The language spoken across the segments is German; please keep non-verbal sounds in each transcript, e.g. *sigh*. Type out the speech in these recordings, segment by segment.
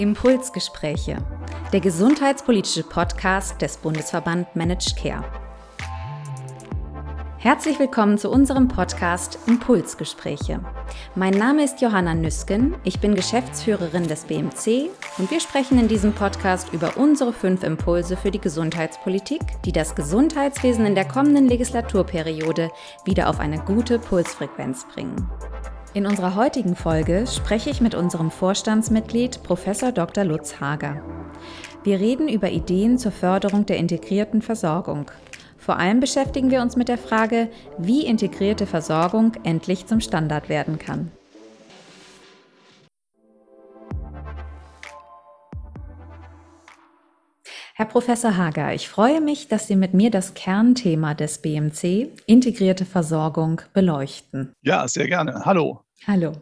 Impulsgespräche, der gesundheitspolitische Podcast des Bundesverband Managed Care. Herzlich willkommen zu unserem Podcast Impulsgespräche. Mein Name ist Johanna Nüsken, ich bin Geschäftsführerin des BMC und wir sprechen in diesem Podcast über unsere fünf Impulse für die Gesundheitspolitik, die das Gesundheitswesen in der kommenden Legislaturperiode wieder auf eine gute Pulsfrequenz bringen. In unserer heutigen Folge spreche ich mit unserem Vorstandsmitglied Prof. Dr. Lutz Hager. Wir reden über Ideen zur Förderung der integrierten Versorgung. Vor allem beschäftigen wir uns mit der Frage, wie integrierte Versorgung endlich zum Standard werden kann. Herr Professor Hager, ich freue mich, dass Sie mit mir das Kernthema des BMC, integrierte Versorgung, beleuchten. Ja, sehr gerne. Hallo. Hallo.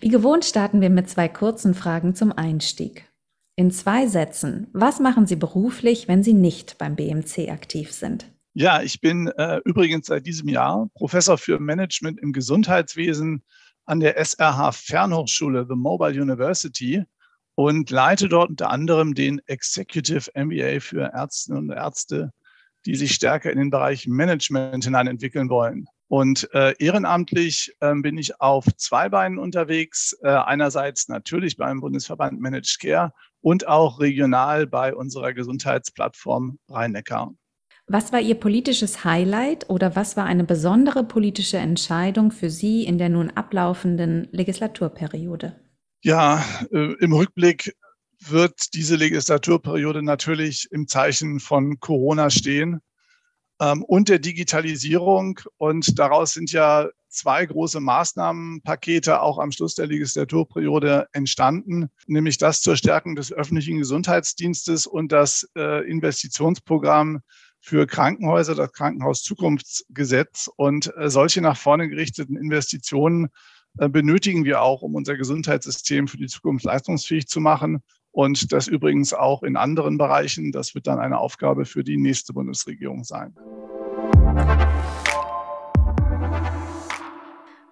Wie gewohnt starten wir mit zwei kurzen Fragen zum Einstieg. In zwei Sätzen, was machen Sie beruflich, wenn Sie nicht beim BMC aktiv sind? Ja, ich bin äh, übrigens seit diesem Jahr Professor für Management im Gesundheitswesen an der SRH Fernhochschule, The Mobile University und leite dort unter anderem den Executive MBA für Ärztinnen und Ärzte, die sich stärker in den Bereich Management hinein entwickeln wollen. Und äh, ehrenamtlich äh, bin ich auf zwei Beinen unterwegs. Äh, einerseits natürlich beim Bundesverband Managed Care und auch regional bei unserer Gesundheitsplattform Rhein-Neckar. Was war Ihr politisches Highlight oder was war eine besondere politische Entscheidung für Sie in der nun ablaufenden Legislaturperiode? Ja, äh, im Rückblick wird diese Legislaturperiode natürlich im Zeichen von Corona stehen ähm, und der Digitalisierung. Und daraus sind ja zwei große Maßnahmenpakete auch am Schluss der Legislaturperiode entstanden, nämlich das zur Stärkung des öffentlichen Gesundheitsdienstes und das äh, Investitionsprogramm für Krankenhäuser, das Krankenhauszukunftsgesetz. Und äh, solche nach vorne gerichteten Investitionen benötigen wir auch, um unser Gesundheitssystem für die Zukunft leistungsfähig zu machen. Und das übrigens auch in anderen Bereichen. Das wird dann eine Aufgabe für die nächste Bundesregierung sein.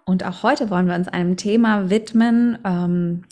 Und auch heute wollen wir uns einem Thema widmen, ähm,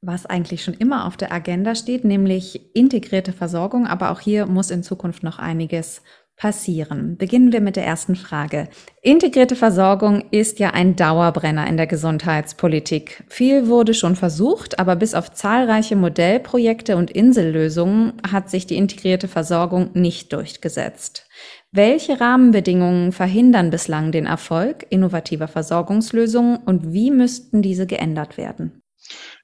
was eigentlich schon immer auf der Agenda steht, nämlich integrierte Versorgung. Aber auch hier muss in Zukunft noch einiges passieren? Beginnen wir mit der ersten Frage. Integrierte Versorgung ist ja ein Dauerbrenner in der Gesundheitspolitik. Viel wurde schon versucht, aber bis auf zahlreiche Modellprojekte und Insellösungen hat sich die integrierte Versorgung nicht durchgesetzt. Welche Rahmenbedingungen verhindern bislang den Erfolg innovativer Versorgungslösungen und wie müssten diese geändert werden?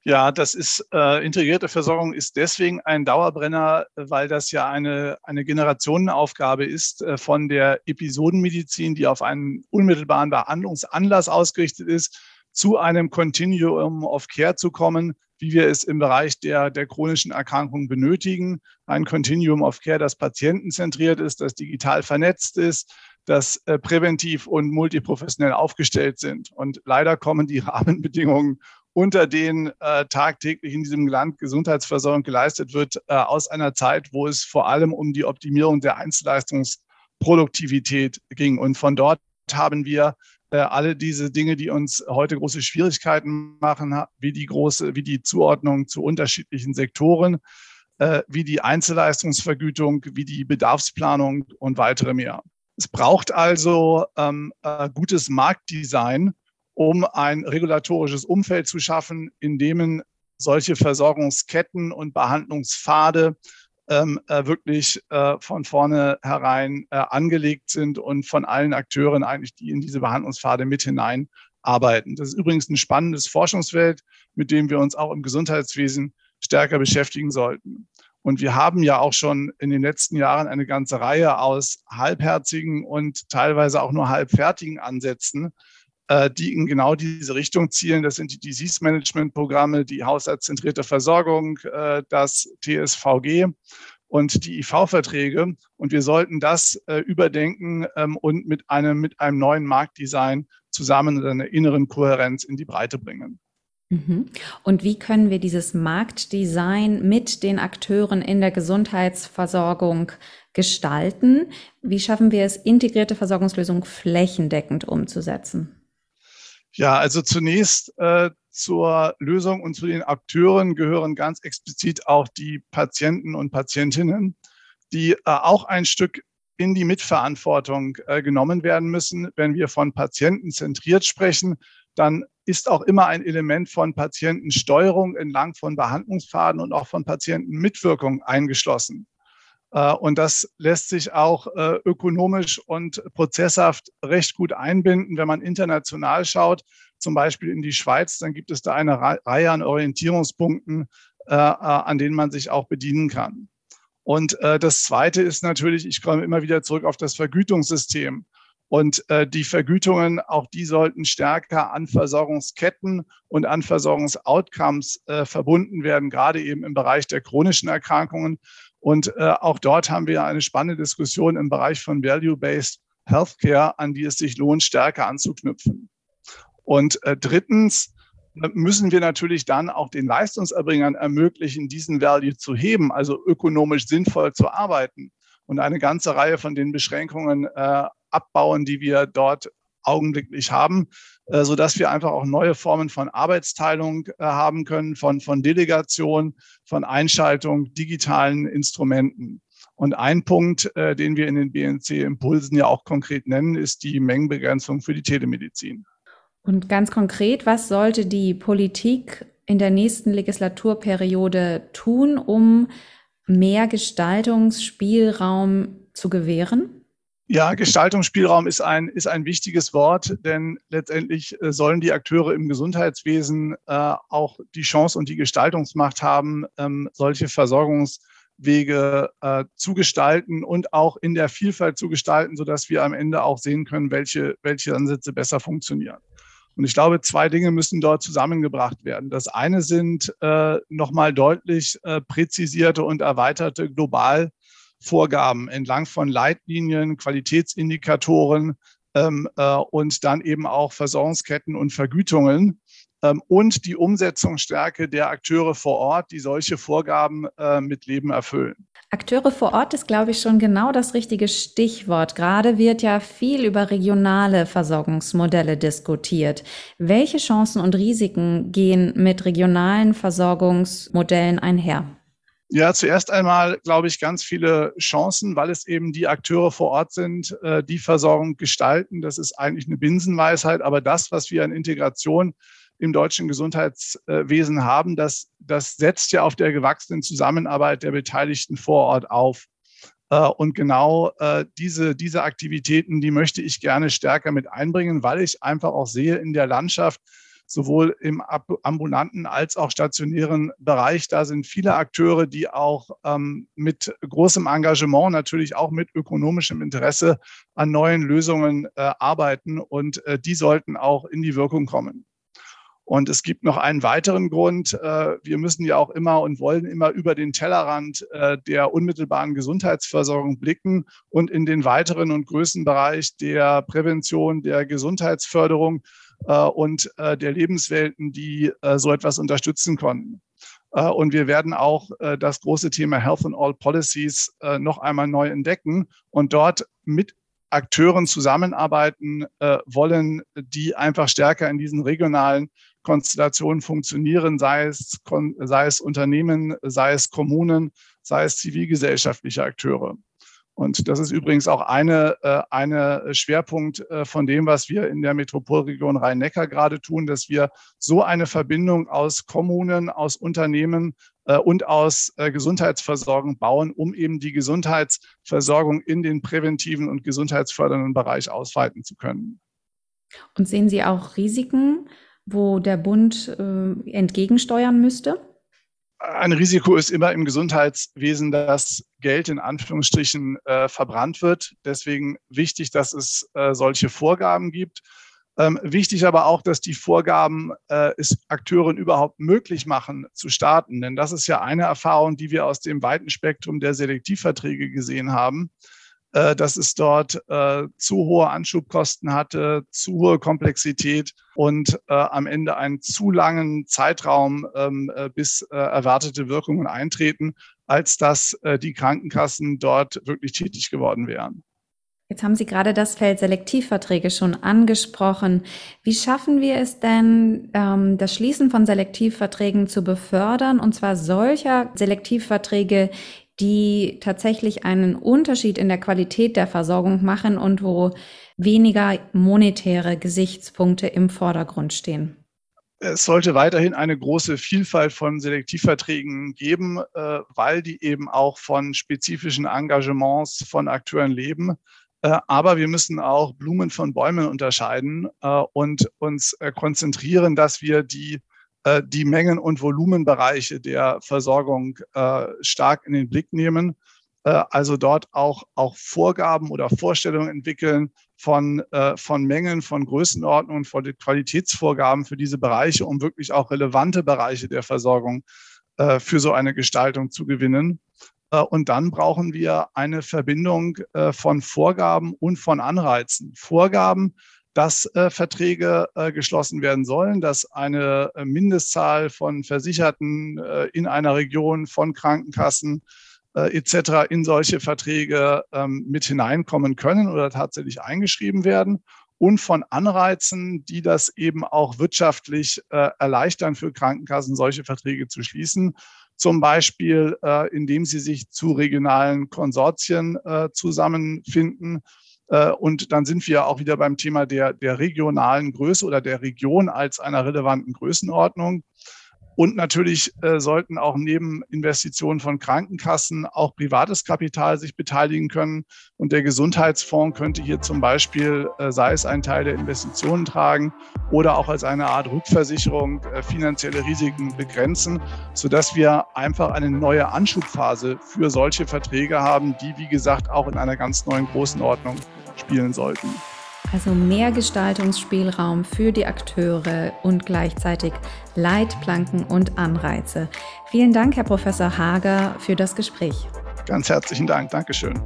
Ja, das ist äh, integrierte Versorgung ist deswegen ein Dauerbrenner, weil das ja eine, eine Generationenaufgabe ist äh, von der Episodenmedizin, die auf einen unmittelbaren Behandlungsanlass ausgerichtet ist, zu einem Continuum of Care zu kommen, wie wir es im Bereich der, der chronischen Erkrankungen benötigen. Ein Continuum of Care, das patientenzentriert ist, das digital vernetzt ist, das äh, präventiv und multiprofessionell aufgestellt sind. Und leider kommen die *laughs* Rahmenbedingungen unter denen äh, tagtäglich in diesem Land Gesundheitsversorgung geleistet wird, äh, aus einer Zeit, wo es vor allem um die Optimierung der Einzelleistungsproduktivität ging. Und von dort haben wir äh, alle diese Dinge, die uns heute große Schwierigkeiten machen, wie die große, wie die Zuordnung zu unterschiedlichen Sektoren, äh, wie die Einzelleistungsvergütung, wie die Bedarfsplanung und weitere mehr. Es braucht also ähm, äh, gutes Marktdesign, um ein regulatorisches Umfeld zu schaffen, in dem solche Versorgungsketten und Behandlungspfade ähm, äh, wirklich äh, von vornherein äh, angelegt sind und von allen Akteuren eigentlich, die in diese Behandlungspfade mit hineinarbeiten. Das ist übrigens ein spannendes Forschungsfeld, mit dem wir uns auch im Gesundheitswesen stärker beschäftigen sollten. Und wir haben ja auch schon in den letzten Jahren eine ganze Reihe aus halbherzigen und teilweise auch nur halbfertigen Ansätzen die in genau diese Richtung zielen. Das sind die Disease-Management-Programme, die haushaltszentrierte Versorgung, äh, das TSVG und die IV-Verträge. Und wir sollten das äh, überdenken ähm, und mit einem, mit einem neuen Marktdesign zusammen in einer inneren Kohärenz in die Breite bringen. Mhm. Und wie können wir dieses Marktdesign mit den Akteuren in der Gesundheitsversorgung gestalten? Wie schaffen wir es, integrierte Versorgungslösungen flächendeckend umzusetzen? Ja, also zunächst äh, zur Lösung und zu den Akteuren gehören ganz explizit auch die Patienten und Patientinnen, die äh, auch ein Stück in die Mitverantwortung äh, genommen werden müssen. Wenn wir von Patienten zentriert sprechen, dann ist auch immer ein Element von Patientensteuerung entlang von Behandlungspfaden und auch von Patientenmitwirkung eingeschlossen. Äh, und das lässt sich auch äh, ökonomisch und prozesshaft recht gut einbinden. Wenn man international schaut, zum Beispiel in die Schweiz, dann gibt es da eine Reihe an Orientierungspunkten, äh, an denen man sich auch bedienen kann. Und das Zweite ist natürlich, ich komme immer wieder zurück auf das Vergütungssystem. Und die Vergütungen, auch die sollten stärker an Versorgungsketten und an Versorgungsoutcomes verbunden werden, gerade eben im Bereich der chronischen Erkrankungen. Und äh, auch dort haben wir eine spannende Diskussion im Bereich von Value-Based Healthcare, an die es sich lohnt, stärker anzuknüpfen. Und äh, drittens äh, müssen wir natürlich dann auch den Leistungserbringern ermöglichen, diesen Value zu heben, also ökonomisch sinnvoll zu arbeiten und eine ganze Reihe von den Beschränkungen äh, abbauen, die wir dort augenblicklich haben, äh, so dass wir einfach auch neue Formen von Arbeitsteilung äh, haben können, von, von Delegation, von Einschaltung, digitalen Instrumenten. Und ein Punkt, äh, den wir in den BNC-Impulsen ja auch konkret nennen, ist die Mengenbegrenzung für die Telemedizin. Und ganz konkret, was sollte die Politik in der nächsten Legislaturperiode tun, um mehr Gestaltungsspielraum zu gewähren? Ja, Gestaltungsspielraum ist ein, ist ein wichtiges Wort, denn letztendlich äh, sollen die Akteure im Gesundheitswesen äh, auch die Chance und die Gestaltungsmacht haben, ähm, solche Versorgungswege äh, zu gestalten und auch in der Vielfalt zu gestalten, sodass wir am Ende auch sehen können, welche, welche Ansätze besser funktionieren. Und ich glaube, zwei Dinge müssen dort zusammengebracht werden. Das eine sind äh, nochmal deutlich äh, präzisierte und erweiterte global Vorgaben entlang von Leitlinien, Qualitätsindikatoren ähm, äh, und dann eben auch Versorgungsketten und Vergütungen ähm, und die Umsetzungsstärke der Akteure vor Ort, die solche Vorgaben äh, mit Leben erfüllen. Akteure vor Ort ist, glaube ich, schon genau das richtige Stichwort. Gerade wird ja viel über regionale Versorgungsmodelle diskutiert. Welche Chancen und Risiken gehen mit regionalen Versorgungsmodellen einher? Ja, zuerst einmal glaube ich ganz viele Chancen, weil es eben die Akteure vor Ort sind, äh, die Versorgung gestalten. Das ist eigentlich eine Binsenweisheit, aber das, was wir an Integration im deutschen Gesundheitswesen haben, das, das setzt ja auf der gewachsenen Zusammenarbeit der Beteiligten vor Ort auf. Äh, und genau äh, diese, diese Aktivitäten, die möchte ich gerne stärker mit einbringen, weil ich einfach auch sehe in der Landschaft, sowohl im ambulanten als auch stationären Bereich. Da sind viele Akteure, die auch ähm, mit großem Engagement, natürlich auch mit ökonomischem Interesse an neuen Lösungen äh, arbeiten und äh, die sollten auch in die Wirkung kommen. Und es gibt noch einen weiteren Grund. Äh, wir müssen ja auch immer und wollen immer über den Tellerrand äh, der unmittelbaren Gesundheitsversorgung blicken und in den weiteren und größten Bereich der Prävention, der Gesundheitsförderung und äh, der Lebenswelten, die äh, so etwas unterstützen konnten. Und wir werden auch das große Thema Health and All Policies noch einmal neu entdecken und dort mit Akteuren zusammenarbeiten wollen, die einfach stärker in diesen regionalen Konstellationen funktionieren, sei es, sei es Unternehmen, sei es Kommunen, sei es zivilgesellschaftliche Akteure. Und das ist übrigens auch eine, äh, eine Schwerpunkt äh, von dem, was wir in der Metropolregion Rhein-Neckar gerade tun, dass wir so eine Verbindung aus Kommunen, aus Unternehmen äh, und aus Gesundheitsversorgung bauen, um eben die Gesundheitsversorgung in den präventiven und gesundheitsfördernden Bereich ausweiten zu können. Und sehen Sie auch Risiken, wo der Bund entgegensteuern müsste? Ein Risiko ist immer im Gesundheitswesen, dass Geld in Anführungsstrichen äh, verbrannt wird. Deswegen wichtig, dass es äh, solche Vorgaben gibt. Ähm, wichtig aber auch, dass die Vorgaben äh, es Akteuren überhaupt möglich machen zu starten. Denn das ist ja eine Erfahrung, die wir aus dem weiten Spektrum der Selektivverträge gesehen haben. Äh, dass es dort äh, zu hohe Anschubkosten hatte, zu hohe Komplexität und äh, am Ende einen zu langen Zeitraum, ähm, äh, bis äh, erwartete Wirkungen eintreten, als dass äh, die Krankenkassen dort wirklich tätig geworden wären. Jetzt haben Sie gerade das Feld Selektivverträge schon angesprochen. Wie schaffen wir es denn, ähm, das Schließen von Selektivverträgen zu befördern, und zwar solcher Selektivverträge, die tatsächlich einen Unterschied in der Qualität der Versorgung machen und wo weniger monetäre Gesichtspunkte im Vordergrund stehen? Es sollte weiterhin eine große Vielfalt von Selektivverträgen geben, äh, weil die eben auch von spezifischen Engagements von Akteuren leben. Äh, aber wir müssen auch Blumen von Bäumen unterscheiden äh, und uns konzentrieren, dass wir die, die Mengen- und Volumenbereiche der Versorgung stark in den Blick nehmen. Also dort auch, auch Vorgaben oder Vorstellungen entwickeln von, von Mengen, von Größenordnungen, von Qualitätsvorgaben für diese Bereiche, um wirklich auch relevante Bereiche der Versorgung für so eine Gestaltung zu gewinnen. Äh, und dann brauchen wir eine Verbindung äh, von Vorgaben und von Anreizen. Vorgaben, dass äh, Verträge geschlossen werden sollen, dass eine Mindestzahl von Versicherten in einer Region von Krankenkassen etc. in solche Verträge ähm, mit hineinkommen können oder tatsächlich eingeschrieben werden und von Anreizen, die das eben auch wirtschaftlich erleichtern für Krankenkassen, solche Verträge zu schließen zum Beispiel äh, indem sie sich zu regionalen Konsortien äh, zusammenfinden. Äh, und dann sind wir auch wieder beim Thema der, der regionalen Größe oder der Region als einer relevanten Größenordnung. Und natürlich äh, sollten auch neben Investitionen von Krankenkassen auch privates Kapital sich beteiligen können. Und der Gesundheitsfonds könnte hier zum Beispiel, äh, sei es ein Teil der Investitionen tragen oder auch als eine Art Rückversicherung äh, finanzielle Risiken begrenzen, sodass wir einfach eine neue Anschubphase für solche Verträge haben, die, wie gesagt, auch in einer ganz neuen Größenordnung spielen sollten. Also mehr Gestaltungsspielraum für die Akteure und gleichzeitig Leitplanken und Anreize. Vielen Dank, Herr Professor Hager, für das Gespräch. Ganz herzlichen Dank. Dankeschön.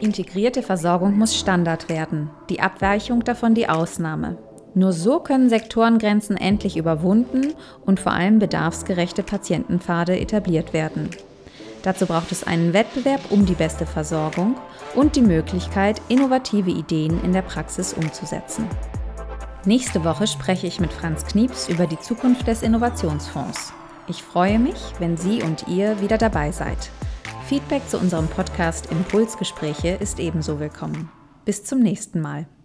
Integrierte Versorgung muss Standard werden, die Abweichung davon die Ausnahme. Nur so können Sektorengrenzen endlich überwunden und vor allem bedarfsgerechte Patientenpfade etabliert werden. Dazu braucht es einen Wettbewerb um die beste Versorgung und die Möglichkeit, innovative Ideen in der Praxis umzusetzen. Nächste Woche spreche ich mit Franz Knieps über die Zukunft des Innovationsfonds. Ich freue mich, wenn Sie und ihr wieder dabei seid. Feedback zu unserem Podcast Impulsgespräche ist ebenso willkommen. Bis zum nächsten Mal.